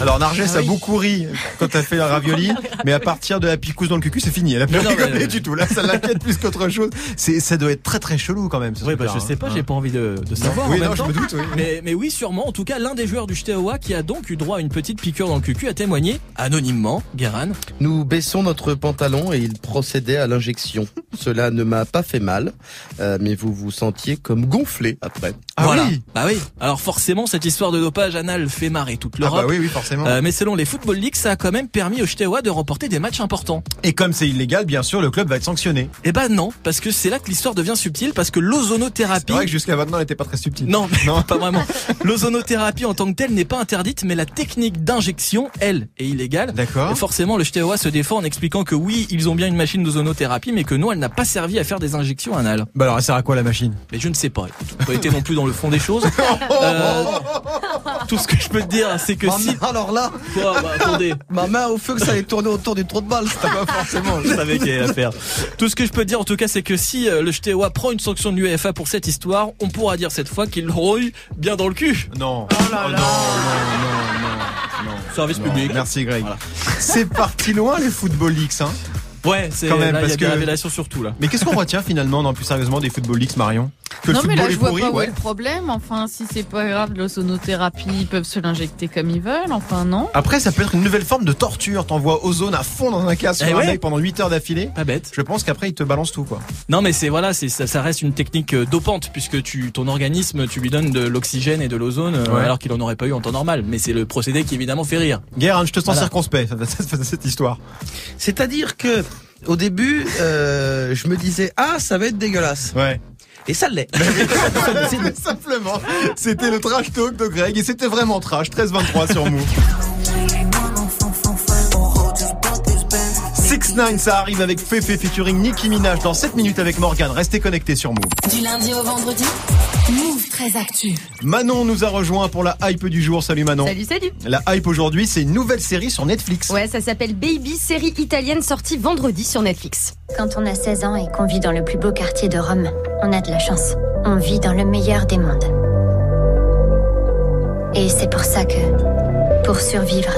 Speaker 1: Alors Narges
Speaker 4: Ah
Speaker 1: a beaucoup ri quand t'as fait la ravioli, mais à partir de la picouse dans le cucu, c'est fini. Elle a plus
Speaker 4: non,
Speaker 1: rigolé
Speaker 4: mais-
Speaker 1: du tout. Là, ça l'inquiète plus qu'autre chose. C'est, ça doit être très très chelou quand même. Ce
Speaker 4: Oui, bah, je sais pas,
Speaker 1: hein.
Speaker 4: j'ai pas envie de, de savoir.
Speaker 1: Oui,
Speaker 4: en même
Speaker 1: non, je
Speaker 4: temps.
Speaker 1: me doute, oui.
Speaker 4: Mais, mais oui, sûrement. En tout cas, l'un des joueurs du Steaua qui a donc eu droit à une petite piqûre dans le cucu a témoigné anonymement, Guéran.
Speaker 12: Nous baissons notre pantalon et il procédait à l'injection. Cela ne m'a pas fait mal, euh, mais vous vous sentiez comme gonflé après.
Speaker 1: Ah
Speaker 4: voilà.
Speaker 1: oui.
Speaker 4: Bah oui. Alors forcément, cette histoire de dopage anal fait marrer toute
Speaker 1: Ah
Speaker 4: l'Europe.
Speaker 1: bah oui, oui, forcément.
Speaker 4: Euh, mais selon les Football League, ça a quand même permis au Steaua de remporter des matchs importants.
Speaker 1: Et comme c'est illégal, bien sûr, le club va être sanctionné.
Speaker 4: Eh ben non, parce que c'est là que l'histoire devient subtile, parce que l'ozonothérapie...
Speaker 1: C'est vrai que jusqu'à maintenant, elle était pas très subtile.
Speaker 4: Non,
Speaker 1: Non.
Speaker 4: pas vraiment. L'ozonothérapie en tant que telle n'est pas interdite, mais la technique d'injection, elle, est illégale.
Speaker 1: D'accord.
Speaker 4: Et forcément, le Steaua se défend en expliquant que oui, ils ont bien une machine d'ozonothérapie, mais que non, elle n'a pas servi à faire des injections anales.
Speaker 1: Bah alors, elle sert à quoi la machine?
Speaker 4: Mais je ne sais pas. Pas été non plus dans le fond des choses. Euh, tout ce que je peux te dire, c'est que si...
Speaker 6: Alors là,
Speaker 4: Quoi Bah, attendez.
Speaker 6: ma main au feu que ça allait tourner autour du trou de balle. C'était pas forcément.
Speaker 4: Je savais qu'il y avait l'affaire. Tout ce que je peux te dire en tout cas, c'est que si euh, le Steaua prend une sanction de l'UEFA pour cette histoire, on pourra dire cette fois l'auront eu bien dans le cul.
Speaker 1: Non. Oh non, non, non, non, non.
Speaker 4: Service
Speaker 1: Non.
Speaker 4: public.
Speaker 1: Merci Greg. C'est parti loin les Football Leagues, hein.
Speaker 4: Ouais, c'est
Speaker 1: Quand même,
Speaker 4: là, il y
Speaker 1: parce
Speaker 4: a des
Speaker 1: que-
Speaker 4: révélations surtout là.
Speaker 1: Mais qu'est-ce qu'on retient finalement, non plus sérieusement, des Football Leagues, Marion Que
Speaker 5: non
Speaker 1: le
Speaker 5: mais là je vois
Speaker 1: pourri,
Speaker 5: pas où est
Speaker 1: ouais.
Speaker 5: le problème. Enfin si c'est pas grave l'ozonothérapie, ils peuvent se l'injecter comme ils veulent. Enfin non.
Speaker 1: Après, ça peut être une nouvelle forme de torture. T'envoies ozone à fond dans un casque
Speaker 4: Eh
Speaker 1: sur un
Speaker 4: ouais.
Speaker 1: mec pendant 8 heures d'affilée.
Speaker 4: Pas bête.
Speaker 1: Je pense qu'après, il te balance tout, quoi.
Speaker 4: Non mais c'est voilà, c'est ça, ça reste une technique euh, dopante puisque tu ton organisme, tu lui donnes de l'oxygène et de l'ozone euh,
Speaker 1: Ouais.
Speaker 4: alors qu'il en aurait pas eu en temps normal. Mais c'est le procédé qui évidemment fait rire.
Speaker 1: Guérin, je te sens
Speaker 4: Voilà.
Speaker 1: circonspect face à cette histoire.
Speaker 6: C'est-à-dire que au début, euh, je me disais ah ça va être dégueulasse.
Speaker 1: Ouais.
Speaker 6: Et ça l'est.
Speaker 1: Simplement, c'était le trash talk de Greg et c'était vraiment trash. 13-23 sur. 6 9 ça arrive avec Fefe featuring Nicki Minaj dans 7 minutes avec Morgan. Restez connectés sur Move.
Speaker 2: Du lundi au vendredi, Move très actu.
Speaker 1: Manon nous a rejoint pour la hype du jour. Salut Manon.
Speaker 14: Salut, salut.
Speaker 1: La hype aujourd'hui, c'est une nouvelle série sur Netflix.
Speaker 14: Ouais, ça s'appelle Baby, série italienne sortie vendredi sur Netflix.
Speaker 15: Quand on a 16 ans et qu'on vit dans le plus beau quartier de Rome, on a de la chance. On vit dans le meilleur des mondes. Et c'est pour ça que, pour survivre,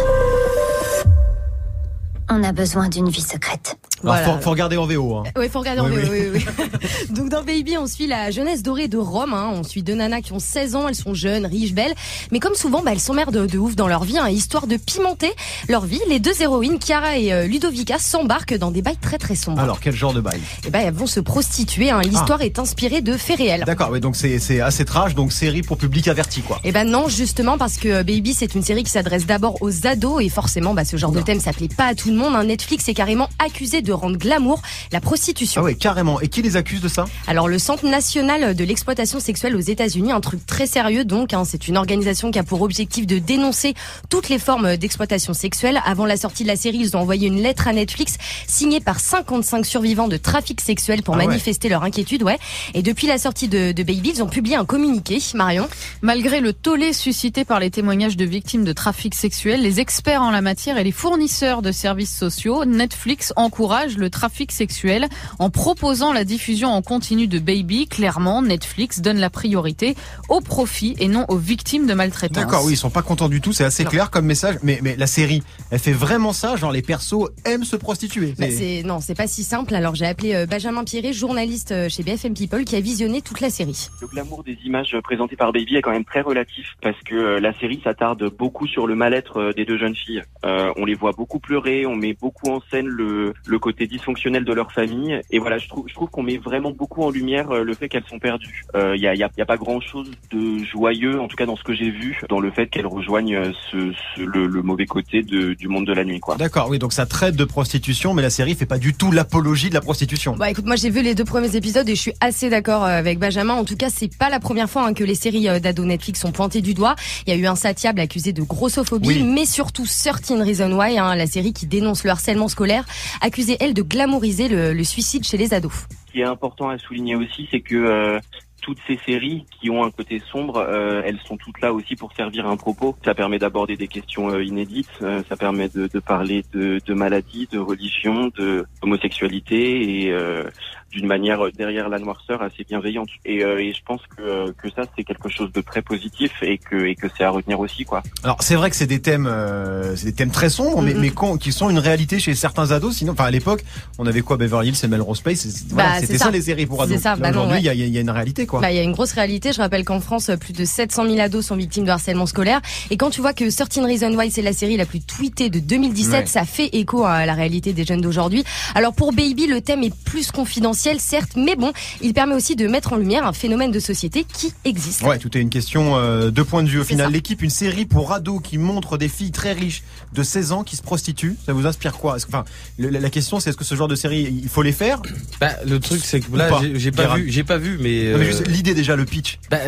Speaker 15: on a besoin d'une vie secrète.
Speaker 1: Alors,
Speaker 14: Voilà.
Speaker 1: faut, faut regarder en VO. Hein.
Speaker 14: Ouais, faut regarder en
Speaker 1: Oui,
Speaker 14: VO,
Speaker 1: oui.
Speaker 14: oui, oui. Donc dans Baby, on suit la jeunesse dorée de Rome. hein. On suit deux nanas qui ont 16 ans, elles sont jeunes, riches, belles. Mais comme souvent, bah, elles sont mères de, ouf dans leur vie. hein. Histoire de pimenter leur vie, les deux héroïnes, Chiara et euh, Ludovica, s'embarquent dans des bails très très sombres.
Speaker 1: Alors, quel genre de bail?
Speaker 14: Et ben elles vont se prostituer. hein. L'histoire est inspirée de faits réels.
Speaker 1: D'accord, ouais, donc c'est assez trash, donc série pour public averti, quoi.
Speaker 14: Eh ben non, justement parce que euh, Baby c'est une série qui s'adresse d'abord aux ados et forcément bah, ce genre de thème ça plaît pas à tout le monde. hein. Netflix est carrément accusé de rendre glamour la prostitution.
Speaker 1: Ah ouais, carrément. Et qui les accuse de ça?
Speaker 14: Alors le Centre national de l'exploitation sexuelle aux États-Unis, un truc très sérieux donc, hein, c'est une organisation qui a pour objectif de dénoncer toutes les formes d'exploitation sexuelle. Avant la sortie de la série, ils ont envoyé une lettre à Netflix signée par 55 survivants de trafic sexuel pour
Speaker 5: Ah ouais.
Speaker 14: manifester leur inquiétude, ouais. Et depuis la sortie de, de Baby, ils ont publié un communiqué, Marion?
Speaker 5: Malgré le tollé suscité par les témoignages de victimes de trafic sexuel, les experts en la matière et les fournisseurs de services sociaux, Netflix encourage encourage le trafic sexuel en proposant la diffusion en continu de Baby. Clairement, Netflix donne la priorité au profit et non aux victimes de maltraitance.
Speaker 1: D'accord, oui, ils sont pas contents du tout, c'est assez
Speaker 5: Non.
Speaker 1: clair comme message. Mais, mais la série, elle fait vraiment ça, genre les persos aiment se prostituer.
Speaker 14: Bah,
Speaker 1: C'est-
Speaker 14: non, c'est pas si simple. Alors j'ai appelé euh, Benjamin Pierret, journaliste euh, chez BFM People, qui a visionné toute la série.
Speaker 16: Le glamour des images présentées par Baby est quand même très relatif parce que euh, la série s'attarde beaucoup sur le mal-être des deux jeunes filles. Euh, on les voit beaucoup pleurer, on met beaucoup en scène le, le côté dysfonctionnel de leur famille et voilà, je trouve, je trouve qu'on met vraiment beaucoup en lumière euh, le fait qu'elles sont perdues. Il y, a, y a- y a pas grand-chose de joyeux, en tout cas dans ce que j'ai vu, dans le fait qu'elles rejoignent euh, ce, ce- le, le mauvais côté de- du monde de la nuit, quoi.
Speaker 1: D'accord, oui, donc ça traite de prostitution, mais la série fait pas du tout l'apologie de la prostitution.
Speaker 14: Bah écoute, moi j'ai vu les deux premiers épisodes et je suis assez d'accord euh, avec Benjamin. En tout cas, c'est pas la première fois hein, que les séries euh, d'ado Netflix sont pointées du doigt. Il y a eu un satiable accusé de grossophobie,
Speaker 1: Oui.
Speaker 14: mais surtout 13 Reasons Why, hein, la série qui dénonce le harcèlement scolaire, accusée elle de glamouriser le, le suicide chez les ados.
Speaker 16: Ce qui est important à souligner aussi, c'est que euh, toutes ces séries qui ont un côté sombre, euh, elles sont toutes là aussi pour servir un propos. Ça permet d'aborder des questions euh, inédites, euh, ça permet de, de parler de, de maladies, de religion, de homosexualité et euh, d'une manière euh, derrière la noirceur assez bienveillante. Et, euh, et je pense que, euh, que ça c'est quelque chose de très positif et que, et que c'est à retenir aussi quoi.
Speaker 1: Alors c'est vrai que c'est des thèmes, euh, c'est des thèmes très sombres, mais,
Speaker 14: Mhm.
Speaker 1: mais qui sont une réalité chez certains ados. Sinon, enfin à l'époque, on avait quoi? Beverly Hills et Melrose Place. voilà,
Speaker 14: Bah,
Speaker 1: C'était ça.
Speaker 14: ça.
Speaker 1: les séries pour
Speaker 14: C'est
Speaker 1: ados.
Speaker 14: bah
Speaker 1: Aujourd'hui, il
Speaker 14: ouais.
Speaker 1: y, a, il y a une réalité quoi.
Speaker 14: Bah, il y a une grosse réalité. Je rappelle qu'en France, plus de 700 000 ados sont victimes de harcèlement scolaire. Et quand tu vois que 13 Reasons Why, c'est la série la plus tweetée de 2017,
Speaker 1: Ouais.
Speaker 14: ça fait écho à la réalité des jeunes d'aujourd'hui. Alors pour Baby, le thème est plus confidentiel, certes, mais bon, il permet aussi de mettre en lumière un phénomène de société qui existe.
Speaker 1: Ouais, tout est une question euh, de point de vue. Au final, l'équipe, une série pour ados qui montre des filles très riches de 16 ans qui se prostituent. Ça vous inspire quoi? Que- Enfin, le- la la question, c'est est-ce que ce genre de série, il faut les faire?
Speaker 12: Bah, le truc, c'est que là, j'ai- pas vu, j'ai pas vu, mais. Euh,
Speaker 1: juste l'idée déjà, le pitch.
Speaker 12: Bah,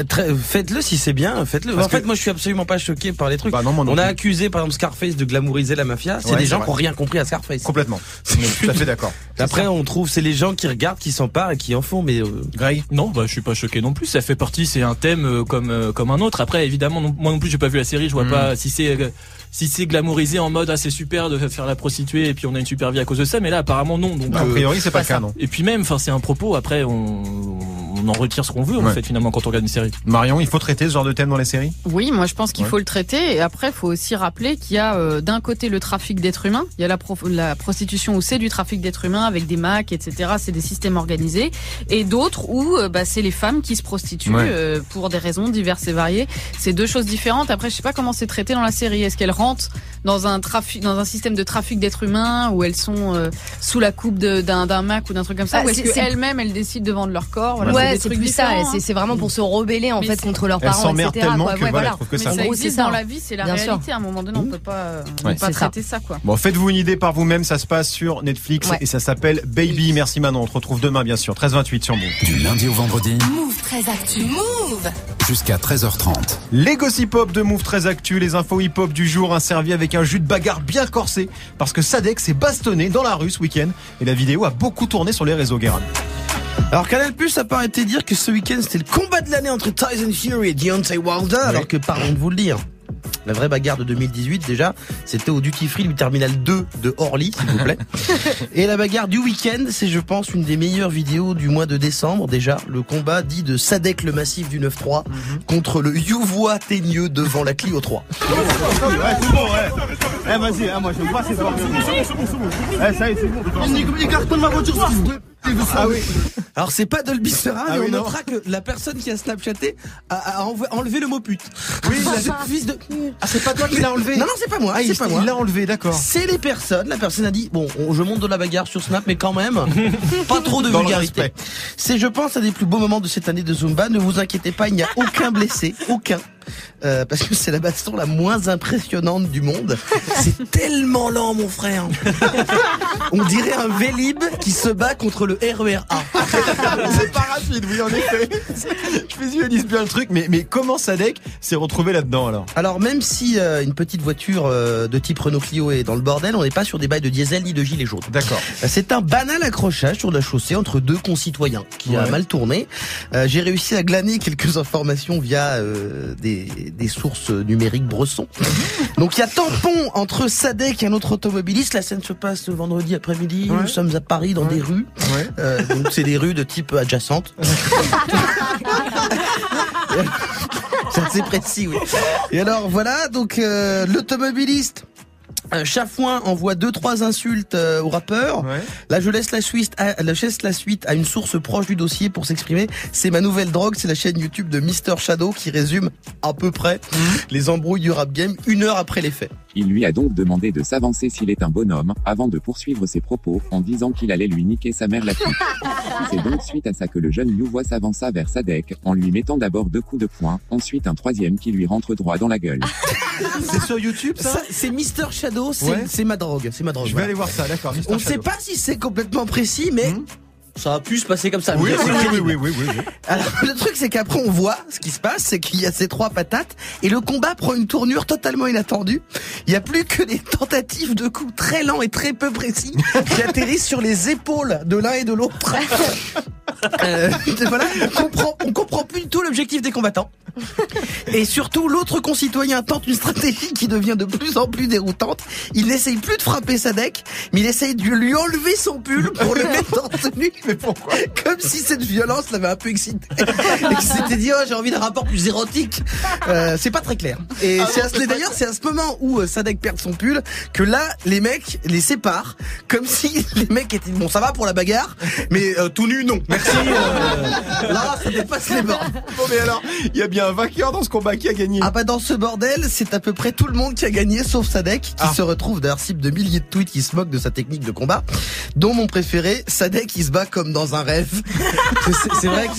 Speaker 12: faites-le si c'est bien, faites-le. En fait,
Speaker 1: que-
Speaker 12: moi, je suis absolument pas choqué par les trucs.
Speaker 1: Bah non, moi non
Speaker 12: On a accusé, par exemple, Scarface de glamouriser la mafia. C'est
Speaker 1: Ouais,
Speaker 12: des gens
Speaker 1: vrai.
Speaker 12: qui ont rien compris à Scarface.
Speaker 1: Complètement. On est tout à fait d'accord.
Speaker 12: Après, on trouve, c'est les gens qui regardent, qui s'emparent et qui en font, mais. euh,
Speaker 1: Greg
Speaker 4: Non, bah je suis pas choqué non plus. Ça fait partie, c'est un thème euh, comme euh, comme un autre. Après, évidemment, non- moi non plus, j'ai pas vu la série. Je vois
Speaker 1: Mm.
Speaker 4: pas si c'est euh, si c'est glamourisé en mode ah c'est super de faire la prostituée et puis on a une super vie à cause de ça. Mais là, apparemment non. Donc
Speaker 1: A priori, c'est pas le cas, non.
Speaker 4: Et puis même, enfin, c'est un propos. Après, on, on en retire ce qu'on veut en fait finalement quand on regarde une série.
Speaker 1: Marion, il faut traiter ce genre de thème dans les séries?
Speaker 5: Oui, moi je pense qu'il
Speaker 1: Ouais.
Speaker 5: faut le traiter. Et après, il faut aussi rappeler qu'il y a euh, d'un côté le trafic d'êtres humains, il y a la, la prostitution où c'est du trafic d'êtres humains avec des macs, etc. C'est des systèmes organisés. Et d'autres où euh, bah, c'est les femmes qui se prostituent
Speaker 1: Ouais.
Speaker 5: euh, pour des raisons diverses et variées. C'est deux choses différentes. Après, je sais pas comment c'est traité dans la série. Est-ce qu'elles rentrent dans un trafic, dans un système de trafic d'êtres humains où elles sont euh, sous la coupe d'un mac ou d'un truc comme ça,
Speaker 14: Ah,
Speaker 5: ou est-ce
Speaker 14: c'est- c'est-
Speaker 5: qu'elles-mêmes elles décident de vendre leur corps Voilà,
Speaker 14: ouais, c'est plus ça.
Speaker 5: hein.
Speaker 14: c'est vraiment pour se rebeller en
Speaker 5: Mais
Speaker 14: fait contre leurs parents,
Speaker 1: s'emmerdent
Speaker 14: etc.
Speaker 1: tellement
Speaker 14: quoi.
Speaker 1: que
Speaker 14: Ouais,
Speaker 1: voilà,
Speaker 14: voilà.
Speaker 1: je trouve que
Speaker 5: Mais
Speaker 1: ça-
Speaker 5: ça
Speaker 14: En gros,
Speaker 5: existe dans la vie, c'est la
Speaker 14: Bien sûr.
Speaker 5: réalité. À un moment donné, on peut pas, on
Speaker 1: Ouais.
Speaker 5: peut pas
Speaker 14: ça.
Speaker 5: traiter ça, quoi.
Speaker 1: Bon, faites-vous une idée par vous-même, ça se passe sur Netflix et ça s'appelle Baby. Merci Manon, on te retrouve demain bien sûr, 13h28 sur Move.
Speaker 3: Du lundi au vendredi,
Speaker 2: Move très actu. Move
Speaker 3: jusqu'à 13h30.
Speaker 1: Les gossip hop de Move très actu, les infos hip hop du jour, un servi avec un jus de bagarre bien corsé parce que Sadek s'est bastonné dans la rue ce week-end et la vidéo a beaucoup tourné sur les réseaux Guérin.
Speaker 6: Alors Canal Plus a pas arrêté de dire que ce week-end c'était le combat de l'année entre Tyson Fury et Deontay Wilder, alors que pardon de vous le dire. La vraie bagarre de 2018 déjà, c'était au Duty Free du Terminal 2 de Orly, s'il vous plaît. Et la bagarre du week-end, c'est je pense une des meilleures vidéos du mois de décembre déjà. Le combat dit de Sadek le massif du 9-3 contre le Youvois teigneux devant la Clio 3.
Speaker 17: Ouais, c'est bon, ouais. Eh, vas-y, hein, moi, je soirées. C'est bon, c'est bon. Eh, ça y est, c'est bon. Il cartonne ma voiture.
Speaker 6: Ah oui. Alors c'est pas Dolby Surround,
Speaker 1: Ah
Speaker 6: mais
Speaker 1: oui,
Speaker 6: on
Speaker 1: non.
Speaker 6: notera que la personne qui a snapchaté a, a enlevé- le mot pute. Oui, la fils de.
Speaker 1: Ah, c'est pas toi qui l'as enlevé
Speaker 6: Non, non, c'est pas moi.
Speaker 1: Ah,
Speaker 6: c'est
Speaker 1: il
Speaker 6: pas
Speaker 1: il
Speaker 6: moi.
Speaker 1: l'a enlevé, d'accord.
Speaker 6: C'est les personnes. La personne a dit bon, on- je monte de la bagarre sur Snap, mais quand même, pas trop de
Speaker 1: Dans
Speaker 6: vulgarité. C'est, je pense, un des plus beaux moments de cette année de Zumba. Ne vous inquiétez pas, il n'y a aucun blessé, aucun. Euh, parce que c'est la baston la moins impressionnante du monde. C'est tellement lent, mon frère. On dirait un Vélib qui se bat contre le RER A.
Speaker 1: c'est pas rapide, oui, en effet. Je visualise bien le truc, mais, mais comment Sadek s'est retrouvé là-dedans alors?
Speaker 6: Alors même si euh, une petite voiture euh, de type Renault Clio est dans le bordel, on n'est pas sur des bails de diesel ni de gilet jaune.
Speaker 1: D'accord.
Speaker 6: Euh, C'est un banal accrochage sur la chaussée entre deux concitoyens qui a mal tourné. J'ai réussi à glaner quelques informations via euh, des, des sources numériques bressons. Donc il y a tampon entre Sadek et un autre automobiliste. La scène se passe le vendredi après-midi.
Speaker 1: Ouais.
Speaker 6: Nous sommes à Paris dans des rues.
Speaker 1: Ouais.
Speaker 6: Euh, donc c'est des rues de type adjacente. C'est précis, oui. Et alors voilà, donc euh, l'automobiliste. Chafouin envoie deux trois insultes euh, au rappeur. Là, je laisse la suite, à, je laisse la suite à une source proche du dossier pour s'exprimer. C'est ma nouvelle drogue, c'est la chaîne YouTube de Mr Shadow qui résume à peu près les embrouilles du rap game une heure après les faits.
Speaker 18: Il lui a donc demandé de s'avancer s'il est un bonhomme, avant de poursuivre ses propos, en disant qu'il allait lui niquer sa mère la fille. C'est donc suite à ça que le jeune Youvois s'avança vers Sadek, en lui mettant d'abord deux coups de poing, ensuite un troisième qui lui rentre droit dans la gueule.
Speaker 1: C'est sur YouTube ça,
Speaker 6: Ça, c'est Mr Shadow, c'est
Speaker 1: Ouais.
Speaker 6: ma drogue, c'est ma drogue.
Speaker 1: Je vais
Speaker 6: voilà.
Speaker 1: aller voir ça, d'accord.
Speaker 6: On ne sait pas si c'est complètement précis, mais ça a pu se passer comme ça.
Speaker 1: Oui, oui, oui, oui, oui, oui, oui, oui.
Speaker 6: Alors le truc c'est qu'après on voit ce qui se passe, c'est qu'il y a ces trois patates et le combat prend une tournure totalement inattendue. Il n'y a plus que des tentatives de coups très lents et très peu précis qui atterrissent sur les épaules de l'un et de l'autre. Euh, voilà, on comprend, on comprend plus du tout l'objectif des combattants. Et surtout, l'autre concitoyen tente une stratégie qui devient de plus en plus déroutante. Il n'essaye plus de frapper Sadek, mais il essaye de lui enlever son pull pour le mettre en tenue.
Speaker 1: Mais pourquoi
Speaker 6: Comme si cette violence l'avait un peu excité. Et qu'il s'était dit, oh, j'ai envie d'un rapport plus érotique. Euh, c'est pas très clair. Et
Speaker 1: Ah
Speaker 6: c'est ce- d'ailleurs, c'est à ce moment où euh, Sadek perd son pull que là, les mecs les séparent. Comme si les mecs étaient, bon, ça va pour la bagarre, mais euh, tout nu, non. Merci. euh, là, ça dépasse les bords.
Speaker 1: Bon, mais alors, il y a bien un vainqueur dans ce combat qui a gagné?
Speaker 6: Ah bah dans ce bordel, c'est à peu près tout le monde qui a gagné, sauf Sadek, qui
Speaker 1: Ah.
Speaker 6: se retrouve d'ailleurs cible de milliers de tweets qui se moquent de sa technique de combat, dont mon préféré, Sadek, il se bat comme dans un rêve. c'est c'est vrai que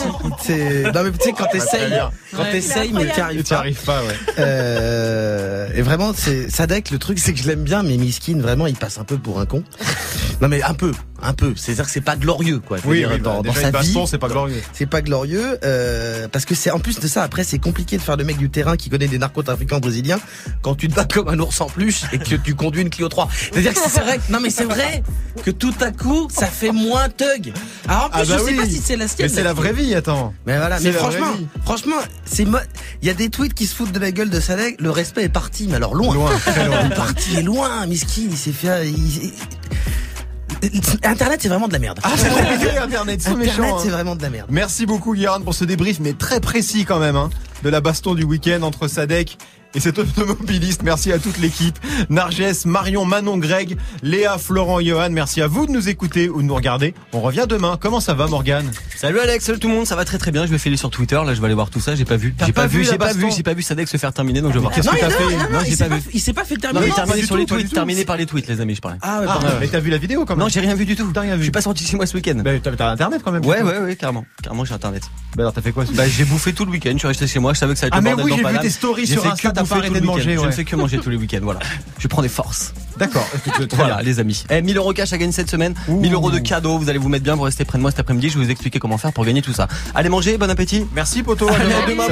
Speaker 6: c'est... Non mais tu sais, quand t'essayes, quand t'essayes, mais t'y arrives
Speaker 1: Tu
Speaker 6: pas.
Speaker 1: arrives pas, ouais.
Speaker 6: Euh, et vraiment, c'est Sadek. Le truc, c'est que je l'aime bien, mais Miskin, vraiment, il passe un peu pour un con. Non, mais un peu, un peu. C'est-à-dire que c'est pas glorieux, quoi.
Speaker 1: Oui,
Speaker 6: dire,
Speaker 1: oui,
Speaker 6: dans,
Speaker 1: bah,
Speaker 6: dans sa vie,
Speaker 1: c'est pas glorieux.
Speaker 6: c'est pas glorieux, euh, parce que c'est en plus de ça. Après, c'est compliqué de faire le mec du terrain qui connaît des narcotrafiquants brésiliens quand tu te bats comme un ours en peluche et que tu conduis une Clio 3. C'est-à-dire que c'est vrai. que- Non, mais c'est vrai que tout à coup, ça fait moins thug. Alors en plus,
Speaker 1: Ah bah
Speaker 6: je sais
Speaker 1: oui.
Speaker 6: pas si c'est la sienne.
Speaker 1: Mais c'est la vraie vie, attends.
Speaker 6: Mais voilà, mais franchement, franchement, c'est il y a des tweets qui se foutent de la gueule de Sadek, le respect est parti, mais alors loin.
Speaker 1: Loin, très loin.
Speaker 6: Il est parti loin, miskin, il s'est fait il- il- Internet c'est vraiment de la merde.
Speaker 1: Ah, c'est compliqué, Internet, c'est
Speaker 6: Internet c'est
Speaker 1: hein.
Speaker 6: vraiment de la merde.
Speaker 1: Merci beaucoup, Guérin, pour ce débrief, mais très précis quand même, hein, de la baston du week-end entre Sadek et cet automobiliste. Merci à toute l'équipe. Narges, Marion, Manon, Greg, Léa, Florent, Johan. Merci à vous de nous écouter ou de nous regarder. On revient demain. Comment ça va, Morgane?
Speaker 19: Salut Alex, salut tout le monde, ça va très très bien. Je vais filer sur Twitter, là je vais aller voir tout ça. J'ai pas vu, j'ai
Speaker 1: pas vu
Speaker 19: j'ai pas vu, j'ai pas vu Sadek se faire terminer, donc je vais voir.
Speaker 1: Qu'est-ce que t'as fait
Speaker 6: non, il
Speaker 19: j'ai
Speaker 6: s'est
Speaker 19: pas
Speaker 6: pas,
Speaker 19: vu.
Speaker 6: il s'est pas fait terminer.
Speaker 19: terminé sur les tweets, terminé par les tweets, les amis, je parlais.
Speaker 6: Ah ouais,
Speaker 1: Ah, mais t'as vu la vidéo quand même
Speaker 19: Non, j'ai rien vu du tout.
Speaker 1: T'as rien vu
Speaker 19: Je suis pas sorti chez moi ce week-end.
Speaker 1: Bah, t'as internet quand même.
Speaker 19: Ouais, ouais, ouais, carrément. Carrément, j'ai internet.
Speaker 1: Bah, alors t'as fait quoi
Speaker 19: Bah, j'ai bouffé tout le week-end. Je suis resté chez moi. Je savais que ça allait être
Speaker 1: Ah, mais oui, j'ai vu
Speaker 19: Paname.
Speaker 1: tes stories
Speaker 19: J'ai
Speaker 1: sur
Speaker 19: fait
Speaker 1: Insta, de manger,
Speaker 19: Je ne fais que manger tous les week-ends. Voilà. Je prends des forces.
Speaker 1: D'accord.
Speaker 19: Voilà, les amis. Eh, 1000 euros cash à gagner cette semaine. 1000 euros de cadeaux. Vous allez vous mettre bien pour rester près de moi cet après-midi. Je vais vous expliquer comment faire pour gagner tout ça. Allez manger. Bon appétit.
Speaker 1: Merci, poto. À demain.